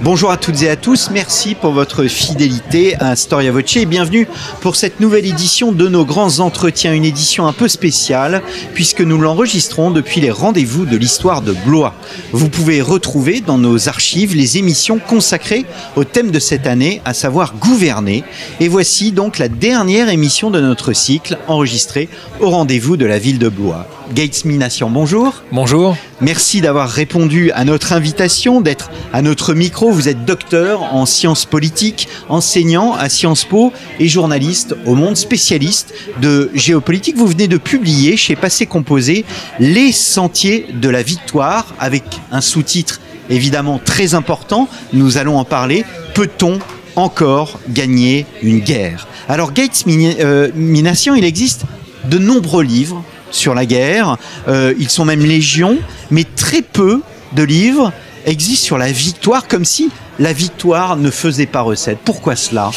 Bonjour à toutes et à tous, merci pour votre fidélité à Storia Voce et bienvenue pour cette nouvelle édition de nos grands entretiens, une édition un peu spéciale puisque nous l'enregistrons depuis les rendez-vous de l'histoire de Blois. Vous pouvez retrouver dans nos archives les émissions consacrées au thème de cette année, à savoir gouverner. Et voici donc la dernière émission de notre cycle enregistrée au rendez-vous de la ville de Blois. Gates Mination, bonjour. Bonjour. Merci d'avoir répondu à notre invitation, d'être à notre micro. Vous êtes docteur en sciences politiques, enseignant à Sciences Po et journaliste au monde, spécialiste de géopolitique. Vous venez de publier chez Passé Composé Les Sentiers de la Victoire avec un sous-titre évidemment très important. Nous allons en parler. Peut-on encore gagner une guerre? Alors Gates euh, Mination, il existe de nombreux livres sur la guerre. Euh, ils sont même légion, mais très peu de livres existent sur la victoire, comme si la victoire ne faisait pas recette. Pourquoi cela?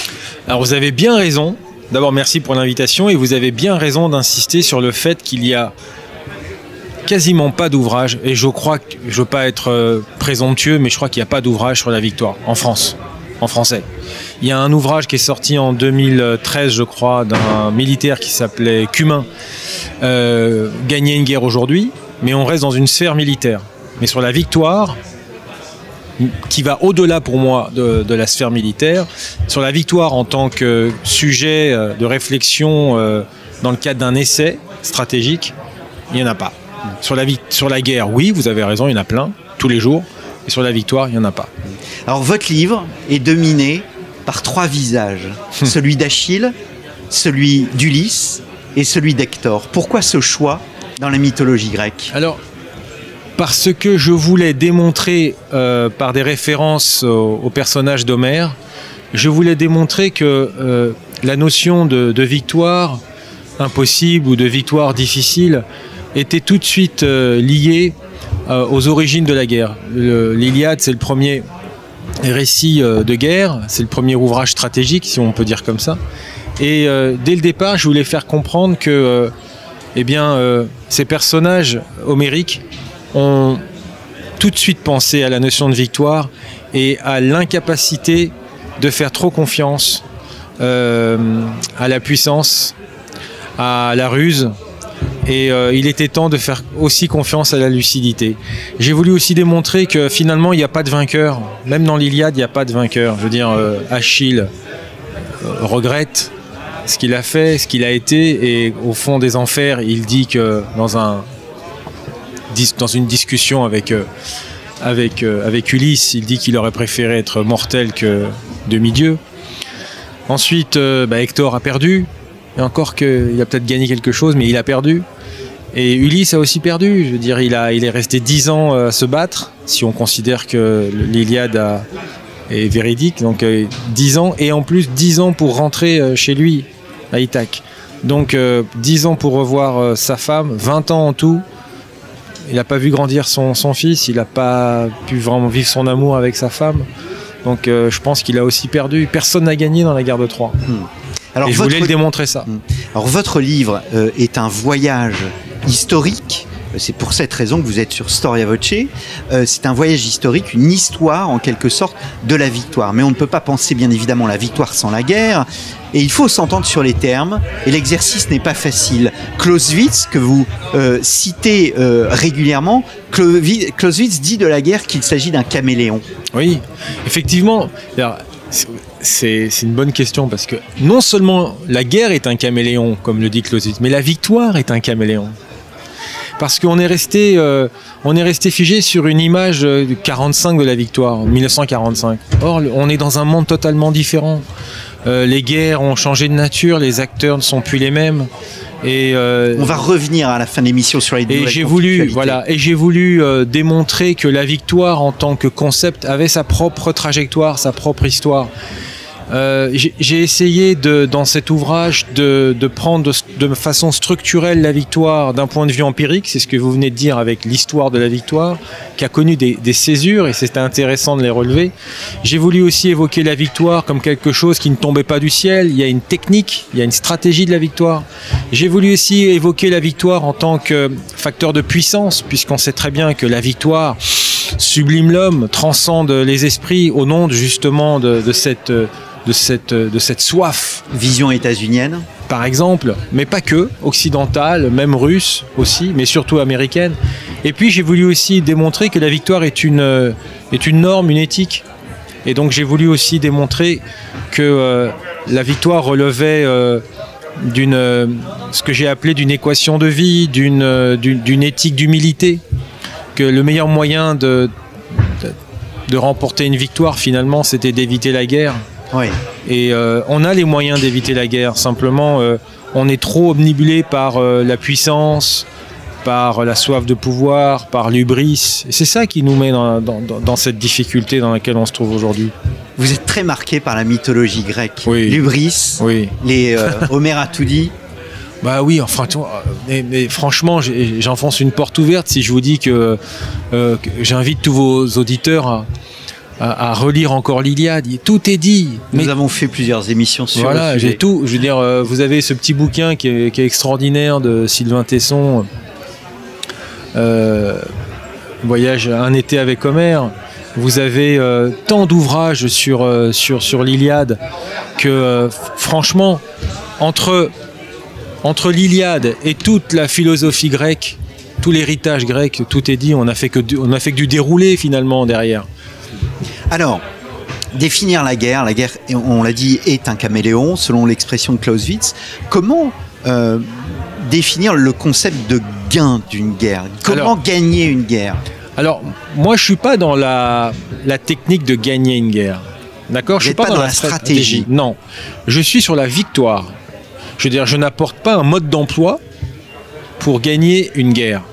Alors vous avez bien raison. D'abord, merci pour l'invitation et vous avez bien raison d'insister sur le fait qu'il y a quasiment pas d'ouvrage et je crois que je veux pas être euh, présomptueux mais je crois qu'il n'y a pas d'ouvrage sur la victoire en France en français. Il y a un ouvrage qui est sorti en 2013, je crois, d'un militaire qui s'appelait Cumin, euh, Gagner une guerre aujourd'hui, mais on reste dans une sphère militaire. Mais sur la victoire, qui va au-delà pour moi de, la sphère militaire, sur la victoire en tant que sujet euh, de réflexion euh, dans le cadre d'un essai stratégique, il n'y en a pas. Sur la, sur la guerre, oui, vous avez raison, il y en a plein, tous les jours. Et sur la victoire, il n'y en a pas. Alors votre livre est dominé par trois visages. celui d'Achille, celui d'Ulysse et celui d'Hector. Pourquoi ce choix dans la mythologie grecque? Alors, parce que je voulais démontrer euh, par des références au, personnage d'Homère, je voulais démontrer que euh, la notion de, victoire impossible ou de victoire difficile était tout de suite euh, liée aux origines de la guerre. L'Iliade, c'est le premier récit de guerre, c'est le premier ouvrage stratégique, si on peut dire comme ça. Et euh, dès le départ, je voulais faire comprendre que euh, eh euh, ces personnages homériques ont tout de suite pensé à la notion de victoire et à l'incapacité de faire trop confiance à la puissance, à la ruse. Et il était temps de faire aussi confiance à la lucidité. J'ai voulu aussi démontrer que finalement, il n'y a pas de vainqueur. Même dans l'Iliade, il n'y a pas de vainqueur. Je veux dire, Achille regrette ce qu'il a fait, ce qu'il a été, et au fond des enfers, il dit que dans, un, dans une discussion avec, euh, euh, Ulysse, il dit qu'il aurait préféré être mortel que demi-dieu. Ensuite, euh, bah, Hector a perdu, et encore qu'il a peut-être gagné quelque chose, mais il a perdu. Et Ulysse a aussi perdu, je veux dire, il, a, il est resté dix ans à se battre, si on considère que l'Iliade est véridique, donc dix ans, et en plus dix ans pour rentrer chez lui à Ithac. Donc 10 euh, ans pour revoir euh, sa femme, 20 ans en tout. Il n'a pas vu grandir son, fils, il n'a pas pu vraiment vivre son amour avec sa femme. Donc euh, je pense qu'il a aussi perdu. Personne n'a gagné dans la guerre de Troie. Hmm. Alors, Et je voulais le démontrer ça. Hmm. Alors votre livre est un voyage historique c'est pour cette raison que vous êtes sur Storia Voce. Euh, c'est un voyage historique, une histoire en quelque sorte de la victoire. Mais on ne peut pas penser bien évidemment la victoire sans la guerre. Et il faut s'entendre sur les termes. Et l'exercice n'est pas facile. Clausewitz, que vous euh, citez euh, régulièrement, Clausewitz dit de la guerre qu'il s'agit d'un caméléon. Oui, effectivement. C'est une bonne question parce que non seulement la guerre est un caméléon, comme le dit Clausewitz, mais la victoire est un caméléon parce qu'on est resté, euh, on est resté figé sur une image de 45 de la victoire, 1945. Or, on est dans un monde totalement différent. Euh, les guerres ont changé de nature, les acteurs ne sont plus les mêmes. Et euh, on va revenir à la fin de l'émission sur les et j'ai voulu voilà et j'ai voulu démontrer que la victoire en tant que concept avait sa propre trajectoire, sa propre histoire Euh, j'ai essayé de, dans cet ouvrage de, de prendre de, façon structurelle la victoire d'un point de vue empirique, c'est ce que vous venez de dire avec l'histoire de la victoire, qui a connu des, des césures et c'était intéressant de les relever. J'ai voulu aussi évoquer la victoire comme quelque chose qui ne tombait pas du ciel, il y a une technique, il y a une stratégie de la victoire. J'ai voulu aussi évoquer la victoire en tant que facteur de puissance, puisqu'on sait très bien que la victoire sublime l'homme, transcende les esprits au nom justement de, de cette de cette, de cette soif. Vision états-unienne Par exemple, mais pas que, occidentale, même russe aussi, mais surtout américaine. Et puis j'ai voulu aussi démontrer que la victoire est une, est une norme, une éthique. Et donc j'ai voulu aussi démontrer que euh, la victoire relevait euh, d'une, euh, ce que j'ai appelé d'une équation de vie, d'une, d'une éthique d'humilité, que le meilleur moyen de, de, de remporter une victoire finalement c'était d'éviter la guerre. Oui. Et euh, on a les moyens d'éviter la guerre. Simplement, euh, on est trop omnibulé par euh, la puissance, par la soif de pouvoir, par l'ubris. C'est ça qui nous met dans, dans, dans, cette difficulté dans laquelle on se trouve aujourd'hui. Vous êtes très marqué par la mythologie grecque. Oui. L'ubris, oui. les Homère a tout dit. Bah oui, enfin, mais, mais franchement, j'enfonce une porte ouverte si je vous dis que, euh, que j'invite tous vos auditeurs à, à, à, relire encore l'Iliade. Tout est dit. Nous mais... avons fait plusieurs émissions sur voilà, j'ai tout. Je veux dire, euh, vous avez ce petit bouquin qui est, qui est extraordinaire de Sylvain Tesson. Euh, Voyage un été avec Homère. Vous avez euh, tant d'ouvrages sur, sur, sur l'Iliade que, franchement, entre, entre l'Iliade et toute la philosophie grecque, tout l'héritage grec, tout est dit. On a fait que du, on a fait que du déroulé finalement derrière. Alors, définir la guerre, la guerre, on l'a dit, est un caméléon, selon l'expression de Clausewitz. Comment euh, définir le concept de gain d'une guerre? Comment alors, gagner une guerre? Alors, moi, je suis pas dans la, la technique de gagner une guerre. D'accord? Je suis pas, pas dans, dans la stratégie. stratégie. Non, je suis sur la victoire. Je veux dire, je n'apporte pas un mode d'emploi pour gagner une guerre.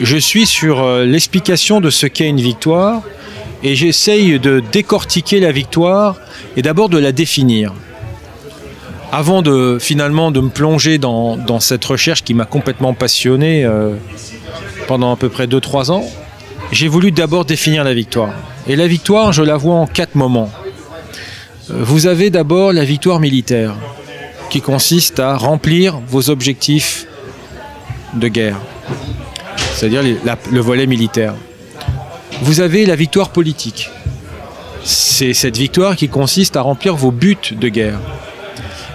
Je suis sur euh, l'explication de ce qu'est une victoire et j'essaye de décortiquer la victoire et d'abord de la définir. Avant de finalement de me plonger dans, cette recherche qui m'a complètement passionné euh, pendant à peu près 2-3 ans, j'ai voulu d'abord définir la victoire. Et la victoire, je la vois en quatre moments. Vous avez d'abord la victoire militaire, qui consiste à remplir vos objectifs de guerre, c'est-à-dire le volet militaire vous avez la victoire politique. C'est cette victoire qui consiste à remplir vos buts de guerre.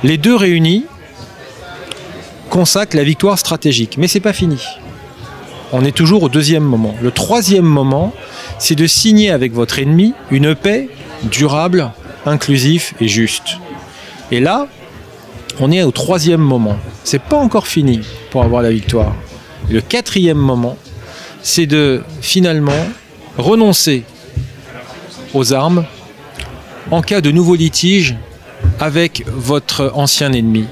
Les deux réunis consacrent la victoire stratégique, mais c'est pas fini. On est toujours au deuxième moment. Le troisième moment, c'est de signer avec votre ennemi une paix durable, inclusive et juste. Et là, on est au troisième moment. C'est pas encore fini pour avoir la victoire. Le quatrième moment, c'est de finalement renoncer aux armes en cas de nouveau litige avec votre ancien ennemi.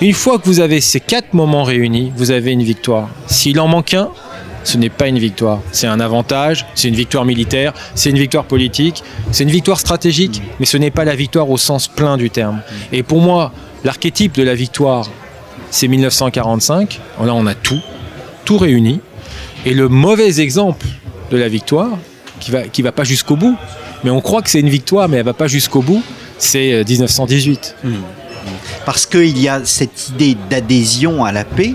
Une fois que vous avez ces quatre moments réunis, vous avez une victoire. S'il en manque un, ce n'est pas une victoire. C'est un avantage, c'est une victoire militaire, c'est une victoire politique, c'est une victoire stratégique, mais ce n'est pas la victoire au sens plein du terme. Et pour moi, l'archétype de la victoire, c'est 1945. Là, on a tout, tout réuni. Et le mauvais exemple de la victoire, qui va, va pas jusqu'au bout, mais on croit que c'est une victoire, mais elle va pas jusqu'au bout, c'est 1918. Mmh. Parce qu'il y a cette idée d'adhésion à la paix,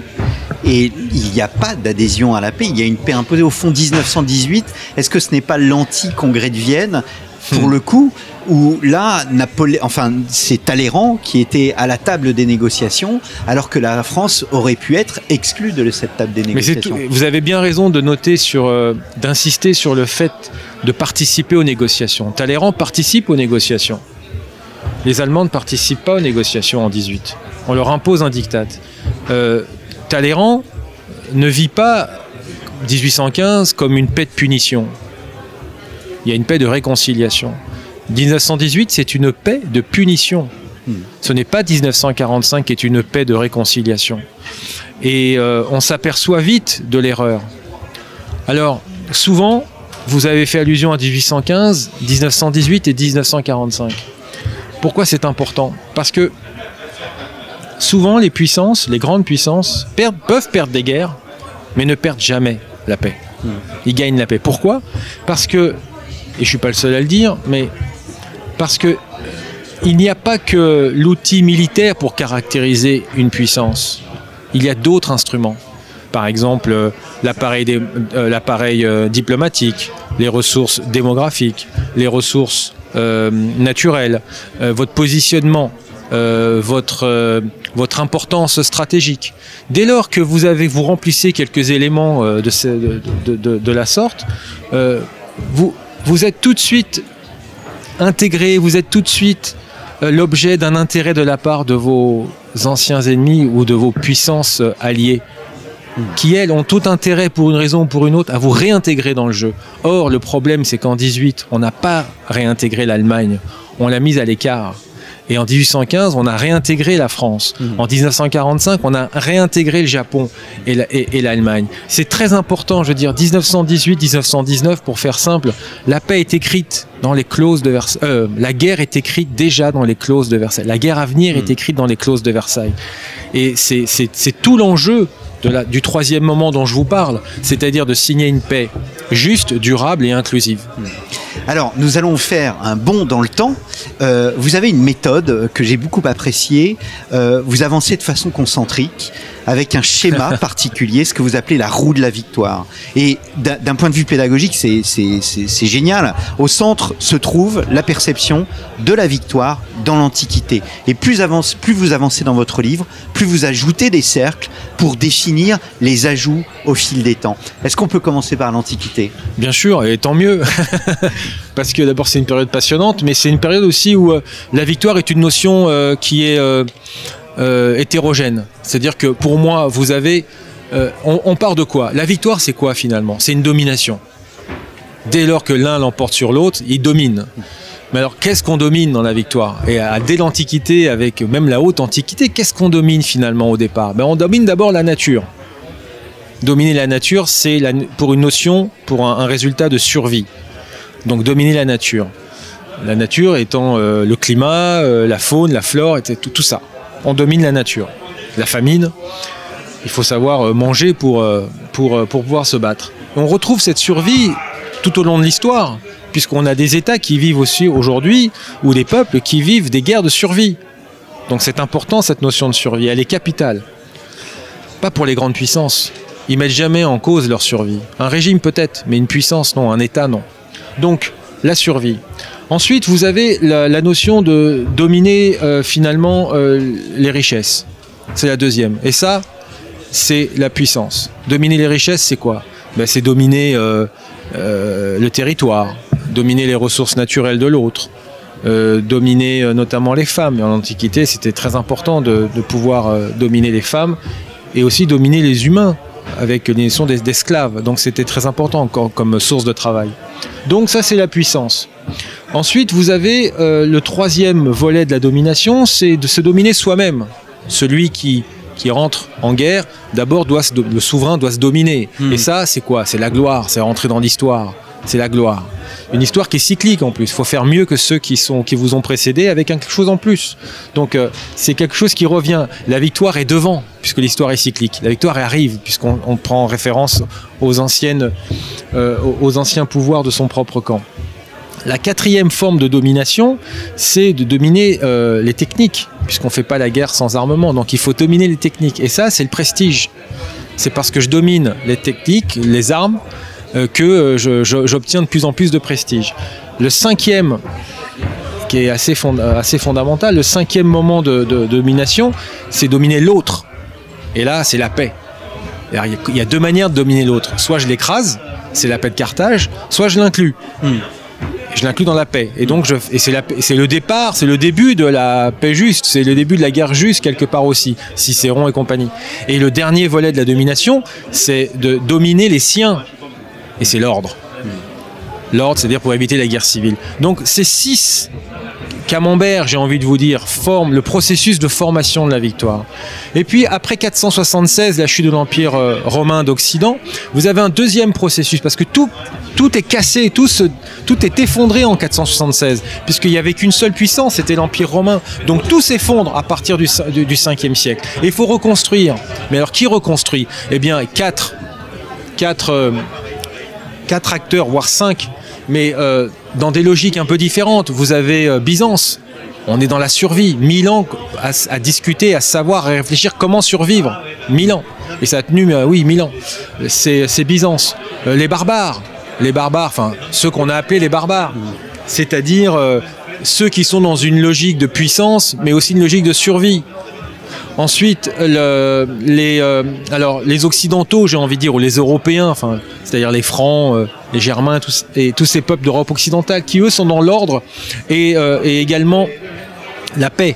et il n'y a pas d'adhésion à la paix, il y a une paix imposée. Au fond, 1918, est-ce que ce n'est pas l'anti-congrès de Vienne pour le coup, où là, Napolé... enfin, c'est Talleyrand qui était à la table des négociations, alors que la France aurait pu être exclue de cette table des négociations. Tout... vous avez bien raison de noter sur, euh, d'insister sur le fait de participer aux négociations. Talleyrand participe aux négociations. Les Allemands ne participent pas aux négociations en 18. On leur impose un diktat. Euh, Talleyrand ne vit pas 1815 comme une paix de punition il y a une paix de réconciliation. 1918, c'est une paix de punition. Ce n'est pas 1945 qui est une paix de réconciliation. Et euh, on s'aperçoit vite de l'erreur. Alors, souvent, vous avez fait allusion à 1815, 1918 et 1945. Pourquoi c'est important? Parce que souvent les puissances, les grandes puissances, peuvent perdre des guerres, mais ne perdent jamais la paix. Ils gagnent la paix. Pourquoi? Parce que, et je suis pas le seul à le dire, mais parce que il n'y a pas que l'outil militaire pour caractériser une puissance. Il y a d'autres instruments. Par exemple, euh, l'appareil, euh, euh, diplomatique, les ressources démographiques, les ressources naturelles, votre positionnement, votre, importance stratégique. Dès lors que vous, avez, vous remplissez quelques éléments de, de la sorte, vous, vous êtes tout de suite intégré, vous êtes tout de suite euh, l'objet d'un intérêt de la part de vos anciens ennemis ou de vos puissances euh, alliées qui elles ont tout intérêt pour une raison ou pour une autre à vous réintégrer dans le jeu. Or, le problème, c'est qu'en 18, on n'a pas réintégré l'Allemagne, on l'a mise à l'écart. Et en 1815, on a réintégré la France. Mhm. En 1945, on a réintégré le Japon et l'Allemagne. C'est très important, je veux dire, 1918-1919, pour faire simple, la paix est écrite dans les clauses de Versailles. Euh, la guerre est écrite déjà dans les clauses de Versailles. La guerre à venir est mhm. écrite dans les clauses de Versailles. Et c'est tout l'enjeu du troisième moment dont je vous parle, c'est-à-dire de signer une paix juste, durable et inclusive. Alors, nous allons faire un bond dans le temps. Euh, vous avez une méthode que j'ai beaucoup appréciée. Euh, vous avancez de façon concentrique avec un schéma particulier, ce que vous appelez la roue de la victoire. Et d'un point de vue pédagogique, c'est génial. Au centre se trouve la perception de la victoire dans l'Antiquité. Et plus, avance, plus vous avancez dans votre livre, plus vous ajoutez des cercles pour définir les ajouts au fil des temps. Est-ce qu'on peut commencer par l'Antiquité? Bien sûr, et tant mieux. Parce que d'abord c'est une période passionnante, mais c'est une période aussi où euh, la victoire est une notion euh, qui est... Euh, euh, hétérogène. C'est-à-dire que pour moi, vous avez... Euh, on, part de quoi? La victoire, c'est quoi finalement? C'est une domination. Dès lors que l'un l'emporte sur l'autre, il domine. Mais alors, qu'est-ce qu'on domine dans la victoire? Et dès l'Antiquité, avec même la haute Antiquité, qu'est-ce qu'on domine finalement au départ? Ben, On domine d'abord la nature. Dominer la nature, c'est pour une notion, pour un, résultat de survie. Donc dominer la nature. La nature étant euh, le climat, la faune, la flore, tout ça on domine la nature. La famine, il faut savoir euh, manger pour, euh, euh, pour pouvoir se battre. On retrouve cette survie tout au long de l'histoire, puisqu'on a des États qui vivent aussi aujourd'hui, ou des peuples qui vivent des guerres de survie. Donc c'est important cette notion de survie, elle est capitale. Pas pour les grandes puissances. Ils mettent jamais en cause leur survie. Un régime peut-être, mais une puissance non, un État non. Donc la survie. Ensuite, vous avez la, notion de dominer euh, finalement euh, les richesses. C'est la deuxième. Et ça, c'est la puissance. Dominer les richesses, c'est quoi? Ben, C'est dominer euh, le territoire, dominer les ressources naturelles de l'autre, dominer notamment les femmes. en Antiquité, c'était très important de, pouvoir dominer les femmes et aussi dominer les humains avec les notions d'esclaves. Donc c'était très important comme source de travail. Donc ça, c'est la puissance. Ensuite, vous avez euh, le troisième volet de la domination, c'est de se dominer soi-même. Celui qui, qui rentre en guerre, d'abord, doit le souverain doit se dominer. Hmm. Et ça, c'est quoi? C'est la gloire, c'est rentrer dans l'histoire. C'est la gloire. Une histoire qui est cyclique en plus. Il faut faire mieux que ceux qui, sont, qui vous ont précédé avec quelque chose en plus. Donc euh, c'est quelque chose qui revient. La victoire est devant, puisque l'histoire est cyclique. La victoire arrive, puisqu'on prend référence aux, anciennes, euh, aux anciens pouvoirs de son propre camp. La quatrième forme de domination, c'est de dominer euh, les techniques, puisqu'on ne fait pas la guerre sans armement. Donc il faut dominer les techniques. Et ça, c'est le prestige. C'est parce que je domine les techniques, les armes, euh, que euh, j'obtiens de plus en plus de prestige. Le cinquième, qui est assez, fondamental, le cinquième moment de, domination, c'est dominer l'autre. Et là, c'est la paix. Il y a deux manières de dominer l'autre. Soit je l'écrase, c'est la paix de Carthage, soit je l'inclus. Hmm je l'inclus dans la paix. Et et c'est le départ, c'est le début de la paix juste, c'est le début de la guerre juste quelque part aussi, Cicéron et compagnie. Et le dernier volet de la domination, c'est de dominer les siens, et c'est l'ordre. L'ordre, c'est-à-dire pour éviter la guerre civile. Donc, ces six Camembert, j'ai envie de vous dire, forme le processus de formation de la victoire. Et puis après 476, la chute de l'Empire euh, romain d'Occident, vous avez un deuxième processus parce que tout, tout est cassé, tout, tout est effondré en 476, puisqu'il n'y avait qu'une seule puissance, c'était l'Empire romain. Donc tout s'effondre à partir du, du, du 5e siècle. Il faut reconstruire. Mais alors qui reconstruit? Eh bien, quatre, quatre, euh, quatre acteurs, voire cinq, mais euh, dans des logiques un peu différentes. Vous avez euh, Byzance, on est dans la survie. Mille ans à, à, discuter, à savoir, à réfléchir comment survivre. Mille ans. Et ça a tenu, euh, oui, mille ans. C'est Byzance. Euh, les barbares, les barbares, enfin, ceux qu'on a appelés les barbares. C'est-à-dire euh, ceux qui sont dans une logique de puissance, mais aussi une logique de survie. Ensuite, le, les, euh, alors, les Occidentaux, j'ai envie de dire, ou les Européens, enfin, c'est-à-dire les Francs, euh, les Germains, tous, et tous ces peuples d'Europe occidentale, qui eux sont dans l'ordre et, euh, également la paix.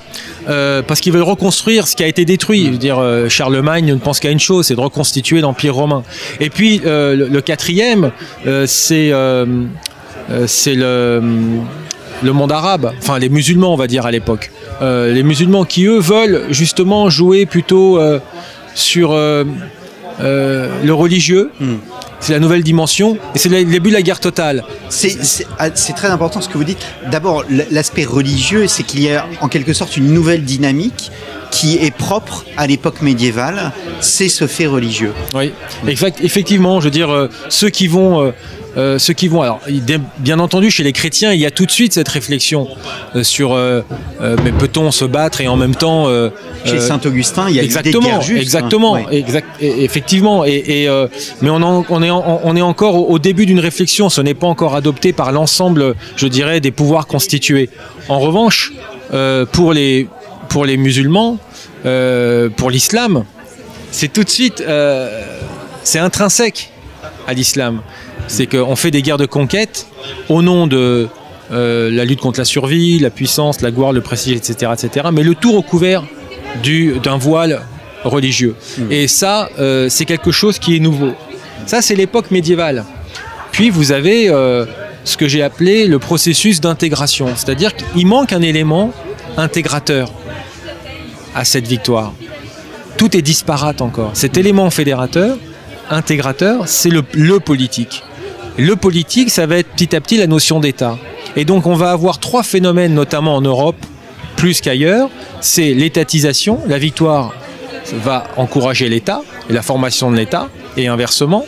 parce qu'ils veulent reconstruire ce qui a été détruit. Je veux dire, Charlemagne ne pense qu'à une chose, c'est de reconstituer l'Empire romain. Et puis, le, quatrième, c'est le le monde arabe, enfin les musulmans on va dire à l'époque. Euh, les musulmans qui eux veulent justement jouer plutôt euh, sur euh, le religieux. Mm. C'est la nouvelle dimension et c'est le début de la guerre totale. C'est très important ce que vous dites. D'abord, l'aspect religieux, c'est qu'il y a en quelque sorte une nouvelle dynamique qui est propre à l'époque médiévale, c'est ce fait religieux. Oui, effectivement, je veux dire, ceux qui vont euh, ceux qui vont. Alors, bien entendu, chez les chrétiens, il y a tout de suite cette réflexion euh, sur euh, mais peut-on se battre et en même temps. chez Saint Augustin, il y a exactement, des guerres justes, exactement, hein. exact, effectivement. Et, et mais on, en, on, est en, on est encore au, au début d'une réflexion. Ce n'est pas encore adopté par l'ensemble, je dirais, des pouvoirs constitués. En revanche, pour les pour les musulmans, pour l'islam, c'est tout de suite, c'est intrinsèque à l'islam c'est qu'on fait des guerres de conquête au nom de euh, la lutte contre la survie, la puissance, la gloire, le prestige, etc., etc. Mais le tout recouvert d'un voile religieux. Mmh. Et ça, euh, c'est quelque chose qui est nouveau. Ça, c'est l'époque médiévale. Puis vous avez euh, ce que j'ai appelé le processus d'intégration, c'est-à-dire qu'il manque un élément intégrateur à cette victoire. Tout est disparate encore. Cet élément fédérateur, intégrateur, c'est le, le politique. Le politique, ça va être petit à petit la notion d'État. Et donc on va avoir trois phénomènes, notamment en Europe, plus qu'ailleurs. C'est l'étatisation, la victoire va encourager l'État la formation de l'État, et inversement.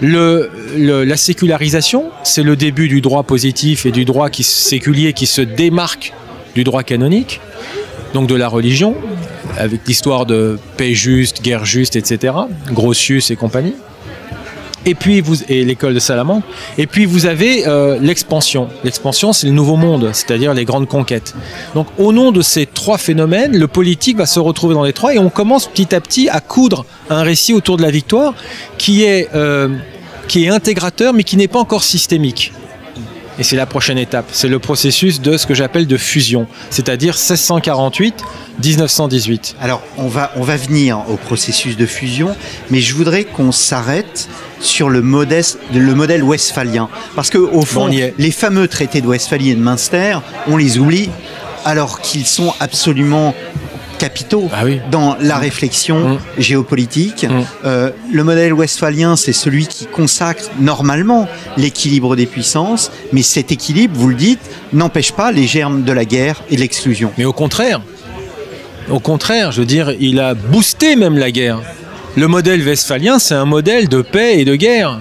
La sécularisation, c'est le début du droit positif et du droit qui, séculier qui se démarque du droit canonique, donc de la religion, avec l'histoire de paix juste, guerre juste, etc., Grotius et compagnie et puis vous et l'école de Salamanque. Et puis vous avez euh, l'expansion. L'expansion c'est le nouveau monde c'est-à-dire les grandes conquêtes. Donc au nom de ces trois phénomènes le politique va se retrouver dans les trois et on commence petit à petit à coudre un récit autour de la victoire qui est euh, qui est intégrateur mais qui n'est pas encore systémique et c'est la prochaine étape. C'est le processus de ce que j'appelle de fusion c'est-à-dire 1648 1918 alors on va on va venir au processus de fusion mais je voudrais qu'on s'arrête sur le, modeste, le modèle westphalien. Parce qu'au fond, bon, les fameux traités de Westphalie et de Münster, on les oublie alors qu'ils sont absolument capitaux ah oui. dans la réflexion mmh. géopolitique. Mmh. Euh, le modèle westphalien, c'est celui qui consacre normalement l'équilibre des puissances, mais cet équilibre, vous le dites, n'empêche pas les germes de la guerre et de l'exclusion. Mais au contraire, au contraire, je veux dire, il a boosté même la guerre. Le modèle westphalien, c'est un modèle de paix et de guerre.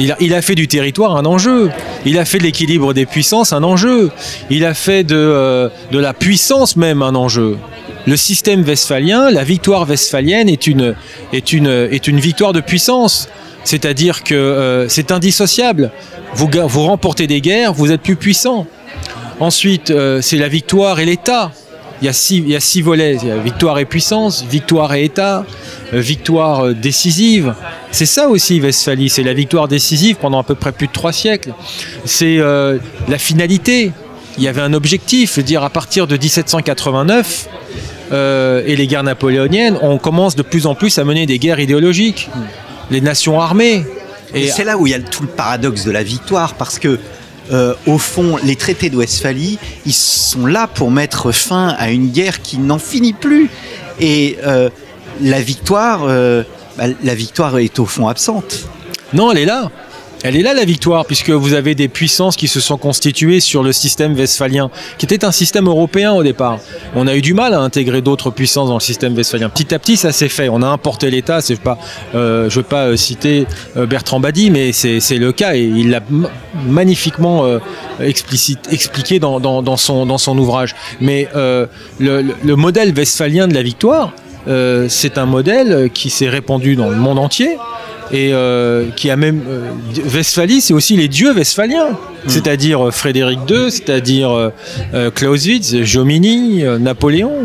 Il a, il a, fait du territoire un enjeu. Il a fait de l'équilibre des puissances un enjeu. Il a fait de, euh, de la puissance même un enjeu. Le système westphalien, la victoire westphalienne est une, victoire de puissance. C'est-à-dire que euh, c'est indissociable. Vous, vous remportez des guerres, vous êtes plus puissant. Ensuite, euh, c'est la victoire et l'État. Il y, a six, il y a six volets. Il y a victoire et puissance, victoire et État, euh, victoire décisive. C'est ça aussi Westphalie, c'est la victoire décisive pendant à peu près plus de trois siècles. C'est euh, la finalité. Il y avait un objectif, dire à partir de 1789 euh, et les guerres napoléoniennes, on commence de plus en plus à mener des guerres idéologiques. Les nations armées. Et, et c'est là où il y a tout le paradoxe de la victoire, parce que euh, au fond, les traités de Westphalie, ils sont là pour mettre fin à une guerre qui n'en finit plus. Et euh, la victoire, euh, bah, la victoire est au fond absente. Non, elle est là. Elle est là la victoire, puisque vous avez des puissances qui se sont constituées sur le système westphalien, qui était un système européen au départ. On a eu du mal à intégrer d'autres puissances dans le système westphalien. Petit à petit, ça s'est fait. On a importé l'État. C'est pas, euh, je veux pas euh, citer euh, Bertrand Badi, mais c'est le cas et il l'a magnifiquement euh, explicite, expliqué dans, dans, dans, son, dans son ouvrage. Mais euh, le, le, modèle westphalien de la victoire, euh, c'est un modèle qui s'est répandu dans le monde entier et euh, qui a même euh, Westphalie, c'est aussi les dieux westphaliens, c'est-à-dire Frédéric II, c'est-à-dire euh, Clausewitz, Jomini, Napoléon.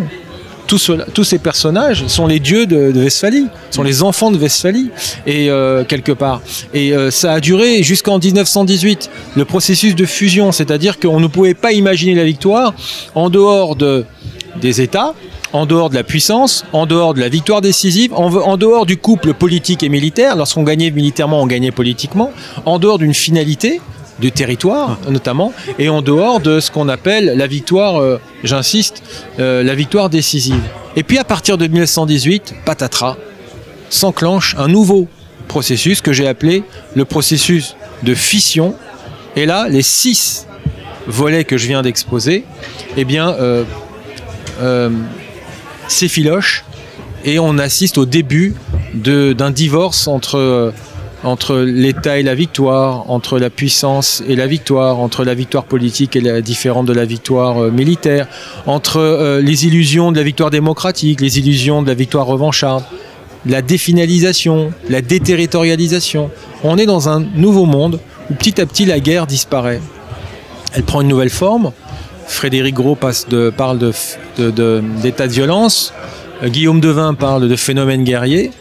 Tous, cela, tous, ces personnages sont les dieux de, de, Westphalie, sont les enfants de Westphalie, et quelque part. Et ça a duré jusqu'en 1918, le processus de fusion, c'est-à-dire qu'on ne pouvait pas imaginer la victoire en dehors de, des États, en dehors de la puissance, en dehors de la victoire décisive, en, dehors du couple politique et militaire, lorsqu'on gagnait militairement, on gagnait politiquement, en dehors d'une finalité, du territoire notamment, et en dehors de ce qu'on appelle la victoire, euh, j'insiste, euh, la victoire décisive. Et puis à partir de 1918, patatras, s'enclenche un nouveau processus que j'ai appelé le processus de fission. Et là, les six volets que je viens d'exposer, eh bien, euh, euh, s'effiloche et on assiste au début d'un divorce entre, entre l'État et la victoire, entre la puissance et la victoire, entre la victoire politique et la différente de la victoire euh, militaire, entre euh, les illusions de la victoire démocratique, les illusions de la victoire revancharde, la définalisation, la déterritorialisation. On est dans un nouveau monde où petit à petit la guerre disparaît. Elle prend une nouvelle forme, Frédéric Gros parle d'état de, violence. Guillaume Devin parle de phénomène guerrier.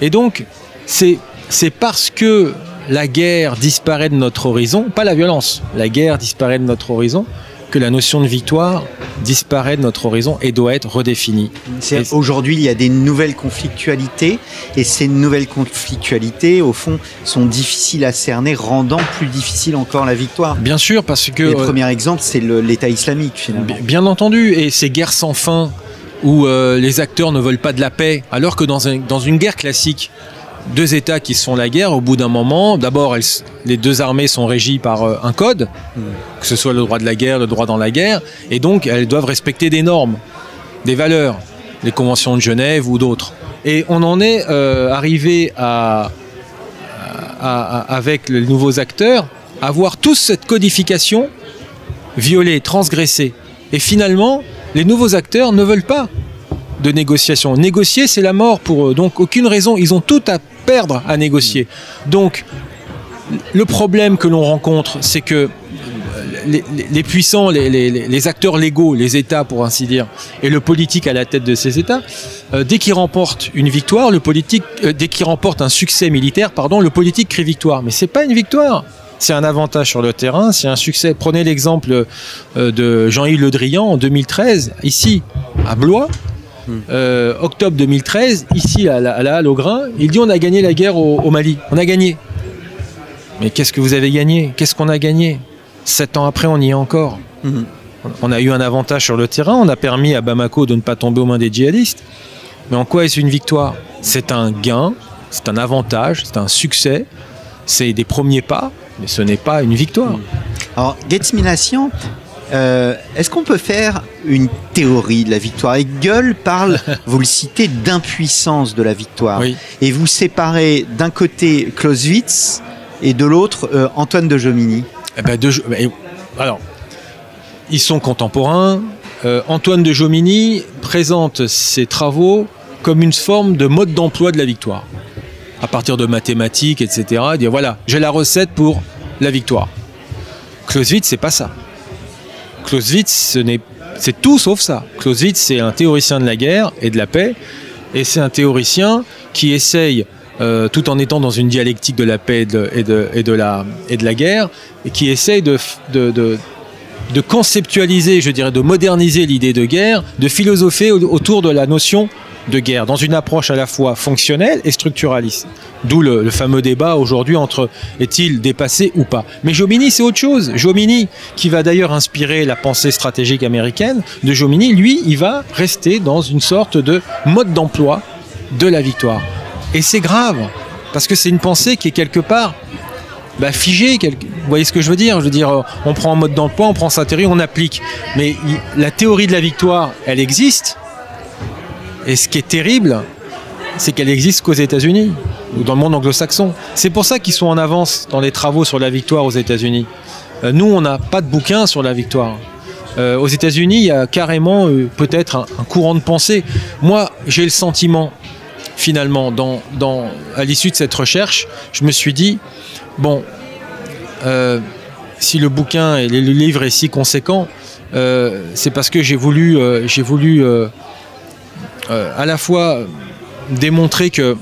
Et donc, c'est parce que la guerre disparaît de notre horizon, pas la violence, la guerre disparaît de notre horizon, que la notion de victoire disparaît de notre horizon et doit être redéfinie. Aujourd'hui, il y a des nouvelles conflictualités et ces nouvelles conflictualités, au fond, sont difficiles à cerner, rendant plus difficile encore la victoire. Bien sûr, parce que... Le euh, premier exemple, c'est l'État islamique, finalement. Bien entendu, et ces guerres sans fin où euh, les acteurs ne veulent pas de la paix, alors que dans, un, dans une guerre classique, deux États qui se font la guerre, au bout d'un moment, d'abord, les deux armées sont régies par euh, un code, mmh. que ce soit le droit de la guerre, le droit dans la guerre, et donc elles doivent respecter des normes, des valeurs, les conventions de Genève ou d'autres. Et on en est euh, arrivé à, à, à, avec les nouveaux acteurs, à voir tous cette codification violée, transgressée. Et finalement, les nouveaux acteurs ne veulent pas de négociation. Négocier, c'est la mort pour eux. Donc, aucune raison. Ils ont tout à perdre à négocier. Donc, le problème que l'on rencontre, c'est que les, puissants, les, acteurs légaux, les États pour ainsi dire, et le politique à la tête de ces États, euh, dès qu'ils remportent une victoire, le politique, euh, dès qu'ils remportent un succès militaire, pardon, le politique crie victoire. Mais c'est pas une victoire. C'est un avantage sur le terrain, c'est un succès. Prenez l'exemple euh, de Jean-Yves Le Drian en 2013, ici, à Blois. Euh, octobre 2013, ici à la, à la Halle au Grain, il dit on a gagné la guerre au, au Mali. On a gagné. Mais qu'est-ce que vous avez gagné? Qu'est-ce qu'on a gagné? Sept ans après, on y est encore. Mmh. On a eu un avantage sur le terrain, on a permis à Bamako de ne pas tomber aux mains des djihadistes. Mais en quoi est-ce une victoire? C'est un gain, c'est un avantage, c'est un succès, c'est des premiers pas, mais ce n'est pas une victoire. Alors, Getzmination, euh, Est-ce qu'on peut faire une théorie de la victoire Hegel parle, vous le citez, d'impuissance de la victoire. Oui. Et vous séparez d'un côté Clausewitz et de l'autre euh, Antoine de Jomini. Eh ben de, alors, ils sont contemporains. Euh, Antoine de Jomini présente ses travaux comme une forme de mode d'emploi de la victoire. À partir de mathématiques, etc. Dire voilà, j'ai la recette pour la victoire. Clausewitz, c'est pas ça. Clausewitz, c'est tout sauf ça. Clausewitz, c'est un théoricien de la guerre et de la paix, et c'est un théoricien qui essaye, euh, tout en étant dans une dialectique de la paix et de, la, guerre, et qui essaye de conceptualiser, je dirais, de moderniser l'idée de guerre, de philosopher autour de la notion de guerre, dans une approche à la fois fonctionnelle et structuraliste. D'où le, fameux débat aujourd'hui entre est-il dépassé ou pas. Mais Jomini, c'est autre chose. Jomini, qui va d'ailleurs inspirer la pensée stratégique américaine de Jomini, lui, il va rester dans une sorte de mode d'emploi de la victoire. Et c'est grave, parce que c'est une pensée qui est quelque part bah, figée. Vous voyez ce que je veux dire? Je veux dire, on prend un mode d'emploi, on prend sa théorie, on applique. Mais la théorie de la victoire, elle existe. Et ce qui est terrible, c'est qu'elle existe qu'aux États-Unis ou dans le monde anglo-saxon. C'est pour ça qu'ils sont en avance dans les travaux sur la victoire aux États-Unis. Euh, nous, on n'a pas de bouquin sur la victoire. Euh, aux États-Unis, il y a carrément euh, peut-être un, courant de pensée. Moi, j'ai le sentiment, finalement, à l'issue de cette recherche, je me suis dit, bon, si le bouquin et le livre est si conséquent, c'est parce que j'ai voulu, à la fois démontrer que,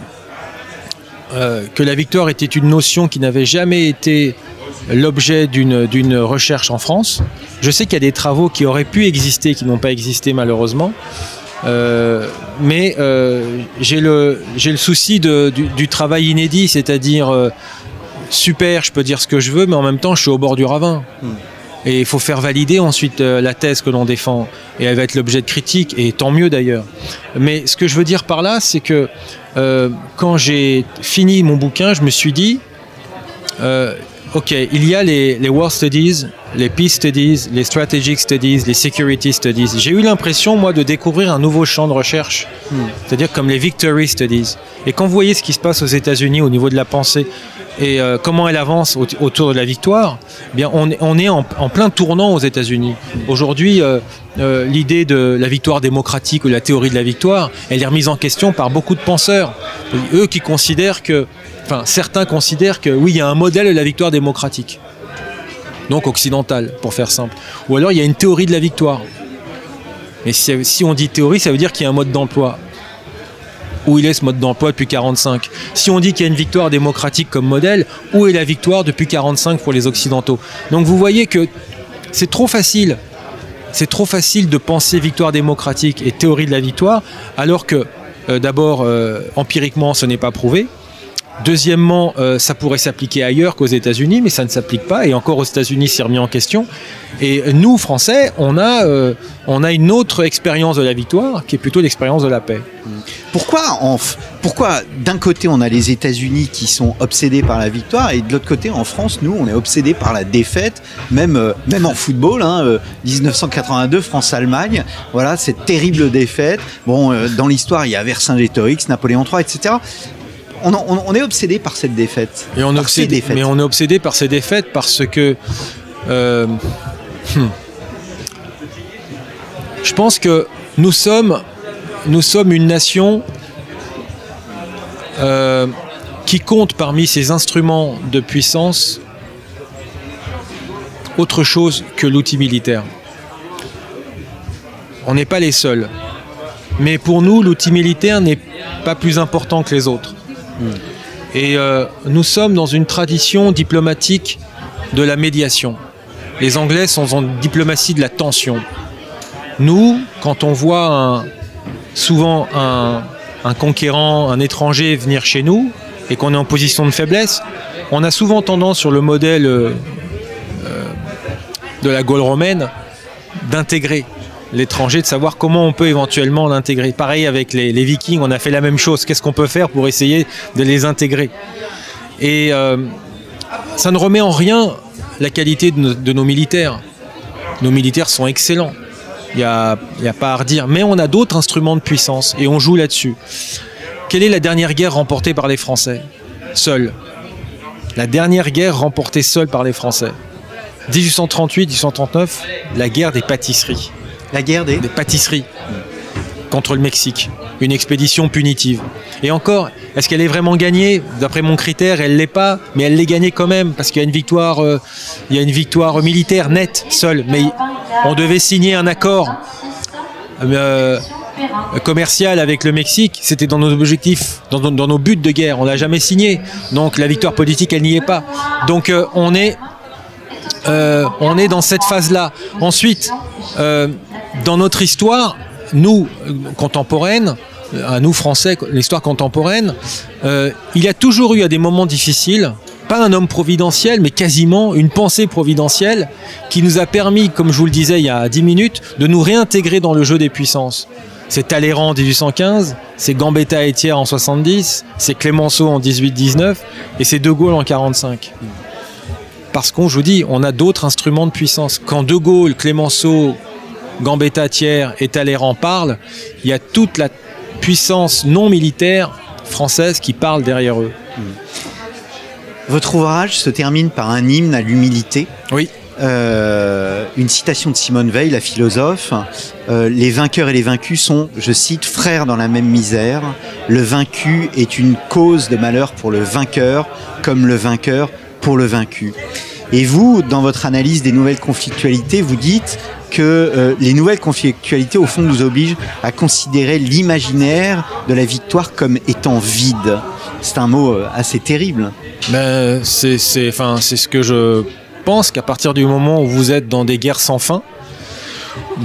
euh, que la victoire était une notion qui n'avait jamais été l'objet d'une recherche en France. Je sais qu'il y a des travaux qui auraient pu exister, qui n'ont pas existé malheureusement. Euh, mais euh, j'ai le, souci du, travail inédit, c'est-à-dire euh, super, je peux dire ce que je veux, mais en même temps, je suis au bord du ravin. Et il faut faire valider ensuite euh, la thèse que l'on défend. Et elle va être l'objet de critiques, et tant mieux d'ailleurs. Mais ce que je veux dire par là, c'est que euh, quand j'ai fini mon bouquin, je me suis dit, euh, ok, il y a les, les War Studies, les Peace Studies, les Strategic Studies, les Security Studies. J'ai eu l'impression, moi, de découvrir un nouveau champ de recherche, c'est-à-dire comme les Victory Studies. Et quand vous voyez ce qui se passe aux États-Unis au niveau de la pensée et euh, comment elle avance au- autour de la victoire, eh bien, on est, en, plein tournant aux États-Unis. Aujourd'hui, euh, euh, l'idée de la victoire démocratique ou la théorie de la victoire, elle est remise en question par beaucoup de penseurs. Eux qui considèrent que, enfin, certains considèrent que oui, il y a un modèle de la victoire démocratique. Donc occidentale, pour faire simple. Ou alors il y a une théorie de la victoire. Mais si on dit théorie, ça veut dire qu'il y a un mode d'emploi. Où il est ce mode d'emploi depuis 45 Si on dit qu'il y a une victoire démocratique comme modèle, où est la victoire depuis 45 pour les Occidentaux? Donc vous voyez que c'est trop facile. De penser victoire démocratique et théorie de la victoire, alors que euh, d'abord, euh, empiriquement, ce n'est pas prouvé. Deuxièmement, euh, ça pourrait s'appliquer ailleurs qu'aux États-Unis, mais ça ne s'applique pas. Et encore aux États-Unis, c'est remis en question. Et nous, Français, on a, euh, on a une autre expérience de la victoire, qui est plutôt l'expérience de la paix. Pourquoi, pourquoi d'un côté on a les États-Unis qui sont obsédés par la victoire et de l'autre côté en France, nous, on est obsédés par la défaite, même, euh, même en football, hein, euh, 1982, France-Allemagne, voilà, cette terrible défaite. Bon, dans l'histoire, il y a Vercingétorix, Napoléon III, etc. On, en- on- on est obsédé par cette défaite. Et on est par ces obsédé, défaites. mais on est obsédé par ces défaites parce que euh, hmm. je pense que nous sommes, nous sommes une nation euh, qui compte parmi ses instruments de puissance autre chose que l'outil militaire. On n'est pas les seuls. Mais pour nous, l'outil militaire n'est pas plus important que les autres. Et euh, nous sommes dans une tradition diplomatique de la médiation. Les Anglais sont en diplomatie de la tension. Nous, quand on voit souvent un, un conquérant, un étranger venir chez nous et qu'on est en position de faiblesse, on a souvent tendance sur le modèle euh, euh, de la Gaule romaine d'intégrer l'étranger, de savoir comment on peut éventuellement l'intégrer. Pareil avec les, Vikings, on a fait la même chose. Qu'est-ce qu'on peut faire pour essayer de les intégrer? Et euh, ça ne remet en rien la qualité de nos, militaires. Nos militaires sont excellents. Il n'y a, a pas à redire. Mais on a d'autres instruments de puissance et on joue là-dessus. Quelle est la dernière guerre remportée par les Français? Seule. La dernière guerre remportée seule par les Français. 1838-1839, la guerre des pâtisseries La guerre des... pâtisseries contre le Mexique. Une expédition punitive. Et encore, est-ce qu'elle est vraiment gagnée D'après mon critère, elle l'est pas, mais elle l'est gagnée quand même parce qu'il y a une victoire, euh, militaire nette seule. Mais on devait signer un accord euh, commercial avec le Mexique. C'était dans nos objectifs, dans, nos- dans nos buts de guerre. On l'a jamais signé. Donc la victoire politique, elle n'y est pas. Donc euh, on est euh, on est dans cette phase-là. Ensuite, euh, dans notre histoire, nous, euh, contemporaine, à nous Français, l'histoire contemporaine, euh, il y a toujours eu à des moments difficiles, pas un homme providentiel, mais quasiment une pensée providentielle qui nous a permis, comme je vous le disais il y a 10 minutes, de nous réintégrer dans le jeu des puissances. C'est Talleyrand en 1815, c'est Gambetta et Thiers en 70, c'est Clémenceau en 1819 et c'est De Gaulle en 45. Parce qu'on, je vous dis, on a d'autres instruments de puissance. Quand De Gaulle, Clémenceau, Gambetta, Thiers et Talleyrand parlent, il y a toute la puissance non militaire française qui parle derrière eux. Votre ouvrage se termine par un hymne à l'humilité. Oui. Euh, une citation de Simone Veil, la philosophe. Euh, les vainqueurs et les vaincus sont, je cite, frères dans la même misère. Le vaincu est une cause de malheur pour le vainqueur, comme le vainqueur pour le vaincu. Et vous, dans votre analyse des nouvelles conflictualités, vous dites que euh, les nouvelles conflictualités, au fond, nous obligent à considérer l'imaginaire de la victoire comme étant vide. C'est un mot euh, assez terrible. Ben, c'est ce que je pense qu'à partir du moment où vous êtes dans des guerres sans fin,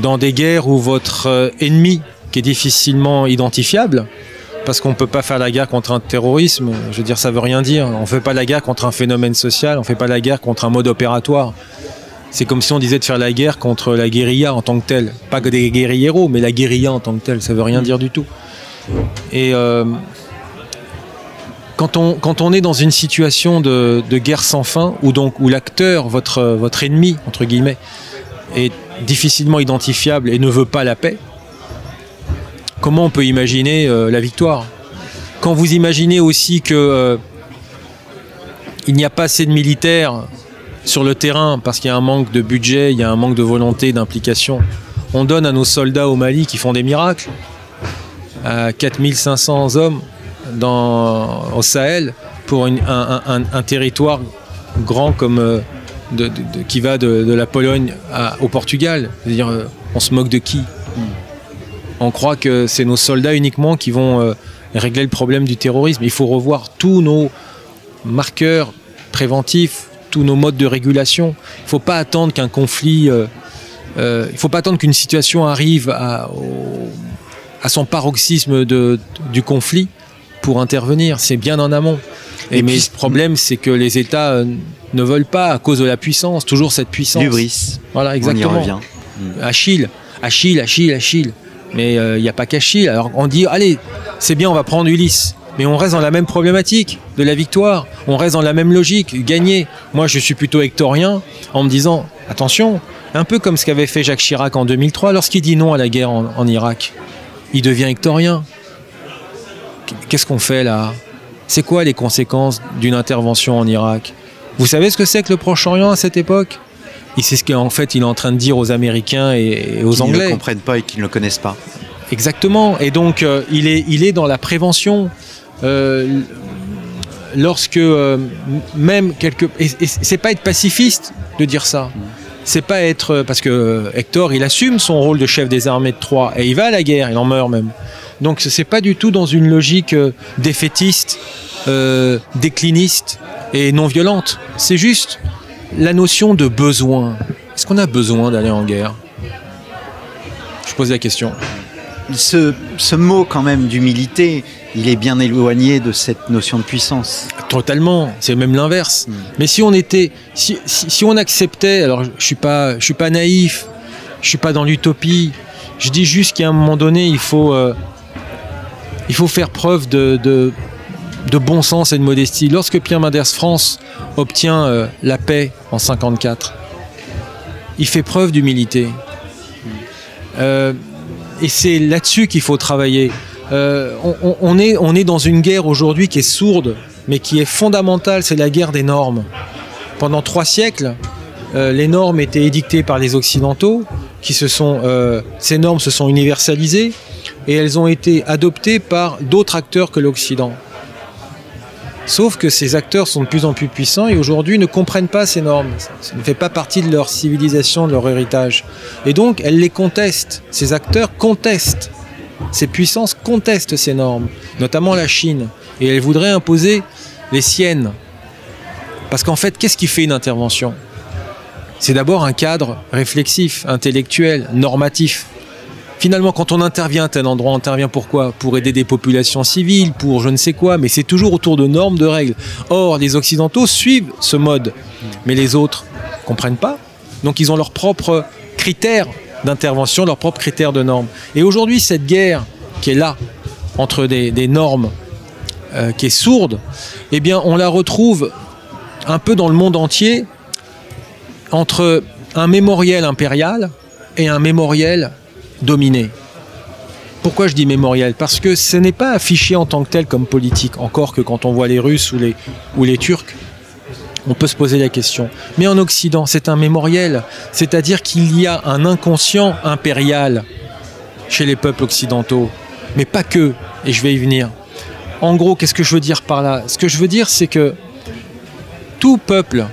dans des guerres où votre euh, ennemi, qui est difficilement identifiable, parce qu'on ne peut pas faire la guerre contre un terrorisme, je veux dire, ça veut rien dire. On ne fait pas la guerre contre un phénomène social, on ne fait pas la guerre contre un mode opératoire. C'est comme si on disait de faire la guerre contre la guérilla en tant que telle. Pas que des guérilleros, mais la guérilla en tant que telle, ça veut rien dire du tout. Et euh, quand on, quand on est dans une situation de, de guerre sans fin, où donc où l'acteur, votre, votre ennemi, entre guillemets, est difficilement identifiable et ne veut pas la paix, comment on peut imaginer euh, la victoire? Quand vous imaginez aussi que euh, il n'y a pas assez de militaires sur le terrain parce qu'il y a un manque de budget, il y a un manque de volonté, d'implication, on donne à nos soldats au Mali qui font des miracles, à 4500 hommes au Sahel pour un, territoire grand comme euh, qui va de, la Pologne au Portugal. C'est-à-dire, on se moque de qui? On croit que c'est nos soldats uniquement qui vont euh, régler le problème du terrorisme. Il faut revoir tous nos marqueurs préventifs, tous nos modes de régulation. Il ne faut pas attendre qu'un conflit, euh, euh, il faut pas attendre qu'une situation arrive à, au- à son paroxysme de, du conflit pour intervenir. C'est bien en amont. Et, Et mais puis- le problème, c'est que les États ne veulent pas à cause de la puissance, toujours cette puissance. L'ubris. Voilà, On y exactement. revient. Achille, Achille, Achille, Achille. Mais euh, il n'y a pas qu'Achille. Alors on dit, allez, c'est bien, on va prendre Ulysse. Mais on reste dans la même problématique de la victoire. On reste dans la même logique, gagner. Moi, je suis plutôt hectorien en me disant, attention, un peu comme ce qu'avait fait Jacques Chirac en 2003 lorsqu'il dit non à la guerre en, en Irak. Il devient hectorien. Qu'est-ce qu'on fait là? C'est quoi les conséquences d'une intervention en Irak? Vous savez ce que c'est que le Proche-Orient à cette époque? Et c'est ce qu'en fait il est en train de dire aux Américains et, et aux Qui ne le Anglais. comprennent pas et qui ne le connaissent pas. Exactement. Et donc, euh, il, est, il est dans la prévention. Euh, lorsque euh, même quelque. Et, et c'est pas être pacifiste de dire ça. C'est pas être. Parce que Hector, il assume son rôle de chef des armées de Troie et il va à la guerre, il en meurt même. Donc, c'est pas du tout dans une logique défaitiste, décliniste et non violente. C'est juste la notion de besoin. Est-ce qu'on a besoin d'aller en guerre? Je pose la question. Ce, ce mot quand même d'humilité, il est bien éloigné de cette notion de puissance. Totalement, c'est même l'inverse. Mm. Mais si on était, si, si, si on acceptait, alors je suis pas, je suis pas naïf, je suis pas dans l'utopie. Je dis juste qu'à un moment donné, il faut, euh, il faut faire preuve de, de, de bon sens et de modestie. Lorsque Pierre Mendès France obtient euh, la paix en 54, il fait preuve d'humilité. Euh, et c'est là-dessus qu'il faut travailler. Euh, on, est, dans une guerre aujourd'hui qui est sourde, mais qui est fondamentale, c'est la guerre des normes. Pendant trois siècles, les normes étaient édictées par les Occidentaux, ces normes se sont universalisées, et elles ont été adoptées par d'autres acteurs que l'Occident. Sauf que ces acteurs sont de plus en plus puissants et aujourd'hui ne comprennent pas ces normes. Ça ne fait pas partie de leur civilisation, de leur héritage. Et donc, elles les contestent. Ces acteurs contestent. Ces puissances contestent ces normes, notamment la Chine. Et elles voudraient imposer les siennes. Parce qu'en fait, qu'est-ce qui fait une intervention? C'est d'abord un cadre réflexif, intellectuel, normatif. Finalement, quand on intervient à un endroit, on intervient pourquoi Pour aider des populations civiles, pour je ne sais quoi, mais c'est toujours autour de normes, de règles. Or, les Occidentaux suivent ce mode, mais les autres comprennent pas. Donc, ils ont leurs propres critères d'intervention, leurs propres critères de normes. Et aujourd'hui, cette guerre qui est là, entre des, des normes, euh, qui est sourde, eh bien, on la retrouve un peu dans le monde entier entre un mémoriel impérial et un mémoriel dominé. Pourquoi je dis mémoriel? Parce que ce n'est pas affiché en tant que tel comme politique, encore que quand on voit les Russes ou les, ou les Turcs, on peut se poser la question. Mais en Occident, c'est un mémoriel, c'est-à-dire qu'il y a un inconscient impérial chez les peuples occidentaux, mais pas que, et je vais y venir. En gros, qu'est-ce que je veux dire par là? Ce que je veux dire, c'est que tout peuple,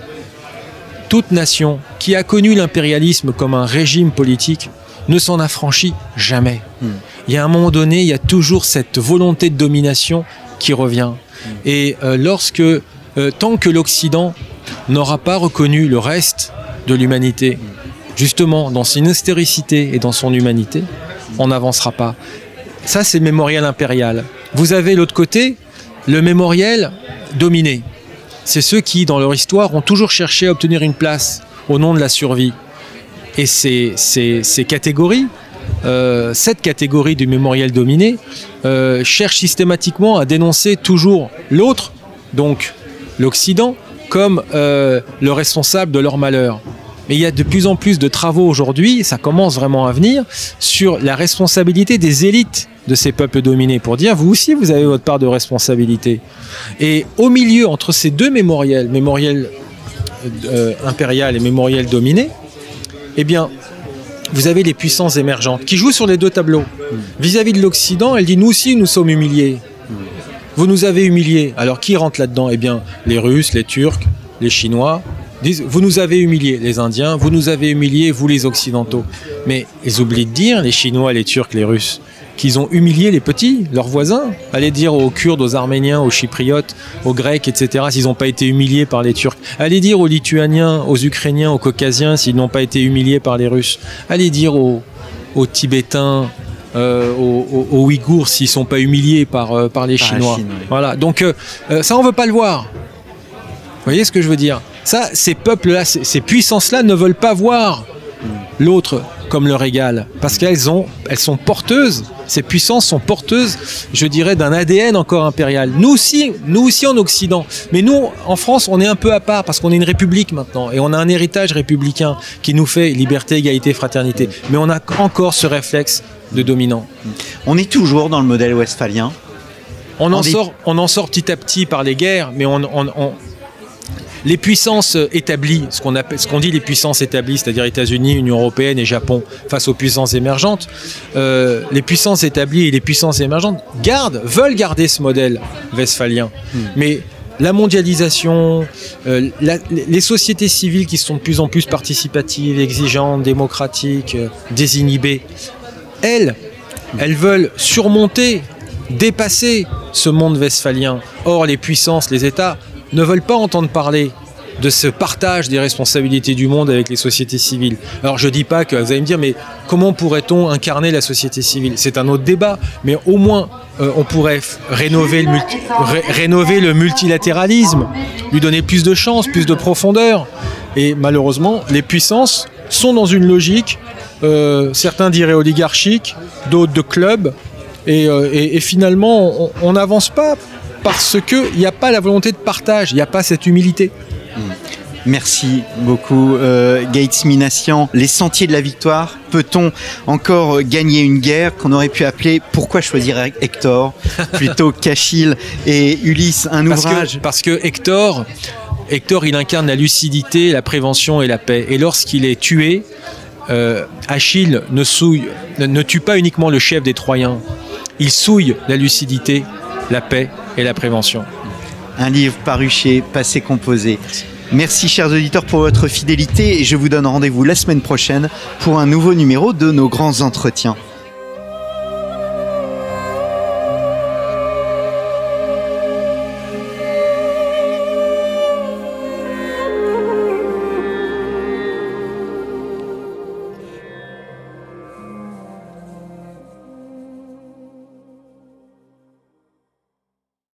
toute nation qui a connu l'impérialisme comme un régime politique ne s'en affranchit jamais. Hmm. Il y a un moment donné, il y a toujours cette volonté de domination qui revient. Et euh, lorsque, euh, tant que l'Occident n'aura pas reconnu le reste de l'humanité, justement dans son historicité et dans son humanité, on n'avancera pas. Ça, c'est le mémorial impérial. Vous avez l'autre côté, le mémoriel dominé. C'est ceux qui, dans leur histoire, ont toujours cherché à obtenir une place au nom de la survie. Et ces, catégories, euh, cette catégorie du mémoriel dominé, euh, cherche systématiquement à dénoncer toujours l'autre, donc l'Occident, comme euh, le responsable de leur malheur. Mais il y a de plus en plus de travaux aujourd'hui, ça commence vraiment à venir, sur la responsabilité des élites de ces peuples dominés, pour dire, vous aussi, vous avez votre part de responsabilité. Et au milieu, entre ces deux mémoriels, mémoriel impérial et mémoriel dominé, eh bien, vous avez les puissances émergentes qui jouent sur les deux tableaux. Vis-à-vis de l'Occident, elle dit nous aussi nous sommes humiliés. Vous nous avez humiliés. Alors qui rentre là-dedans? Eh bien, les Russes, les Turcs, les Chinois disent vous nous avez humiliés, les Indiens, vous nous avez humiliés, vous les Occidentaux. Mais ils oublient de dire, les Chinois, les Turcs, les Russes, qu'ils ont humilié les petits, leurs voisins. Allez dire aux Kurdes, aux Arméniens, aux Chypriotes, aux Grecs, etc., s'ils n'ont pas été humiliés par les Turcs. Allez dire aux Lituaniens, aux Ukrainiens, aux Caucasiens, s'ils n'ont pas été humiliés par les Russes. Allez dire aux, aux Tibétains, euh, aux, Ouïghours, s'ils sont pas humiliés par, euh, par les Par Chinois. Chine, oui. Voilà. Donc euh, ça, on veut pas le voir. Vous voyez ce que je veux dire? Ça, ces peuples-là, ces, ces puissances-là ne veulent pas voir l'autre comme leur égal, parce qu'elles ont, elles sont porteuses. Ces puissances sont porteuses, je dirais, d'un ADN encore impérial. Nous aussi, nous aussi en Occident, mais nous, en France, on est un peu à part parce qu'on est une république maintenant et on a un héritage républicain qui nous fait liberté, égalité, fraternité. Mais on a encore ce réflexe de dominant. On est toujours dans le modèle westphalien. On en, On est- sort, on en sort petit à petit par les guerres, mais on, on- on- les puissances établies, ce qu'on dit les puissances établies, c'est-à-dire États-Unis, Union européenne et Japon, face aux puissances émergentes, euh, les puissances établies et les puissances émergentes gardent, veulent garder ce modèle westphalien. Mais la mondialisation, euh, la- les sociétés civiles qui sont de plus en plus participatives, exigeantes, démocratiques, euh, désinhibées, elles, elles veulent surmonter, dépasser ce monde westphalien. Or, les puissances, les États, ne veulent pas entendre parler de ce partage des responsabilités du monde avec les sociétés civiles. Alors je dis pas que vous allez me dire mais comment pourrait-on incarner la société civile? C'est un autre débat, mais au moins euh, on pourrait rénover le, multilatéralisme, lui donner plus de chance, plus de profondeur. Et malheureusement, les puissances sont dans une logique, euh, certains diraient oligarchique, d'autres de club, et, euh, finalement on n'avance pas parce qu'il n'y a pas la volonté de partage, il n'y a pas cette humilité. Merci beaucoup, euh, Gates Minassian. Les sentiers de la victoire. Peut-on encore gagner une guerre qu'on aurait pu appeler Pourquoi choisir Hector plutôt qu'Achille et Ulysse Un Parce ouvrage. que, parce que Hector, Hector, il incarne la lucidité, la prévention et la paix. Et lorsqu'il est tué, euh, Achille ne, souille, ne, ne tue pas uniquement le chef des Troyens, il souille la lucidité, la paix et la prévention. Un livre paru chez Passé Composé. Merci chers auditeurs pour votre fidélité et je vous donne rendez-vous la semaine prochaine pour un nouveau numéro de nos grands entretiens.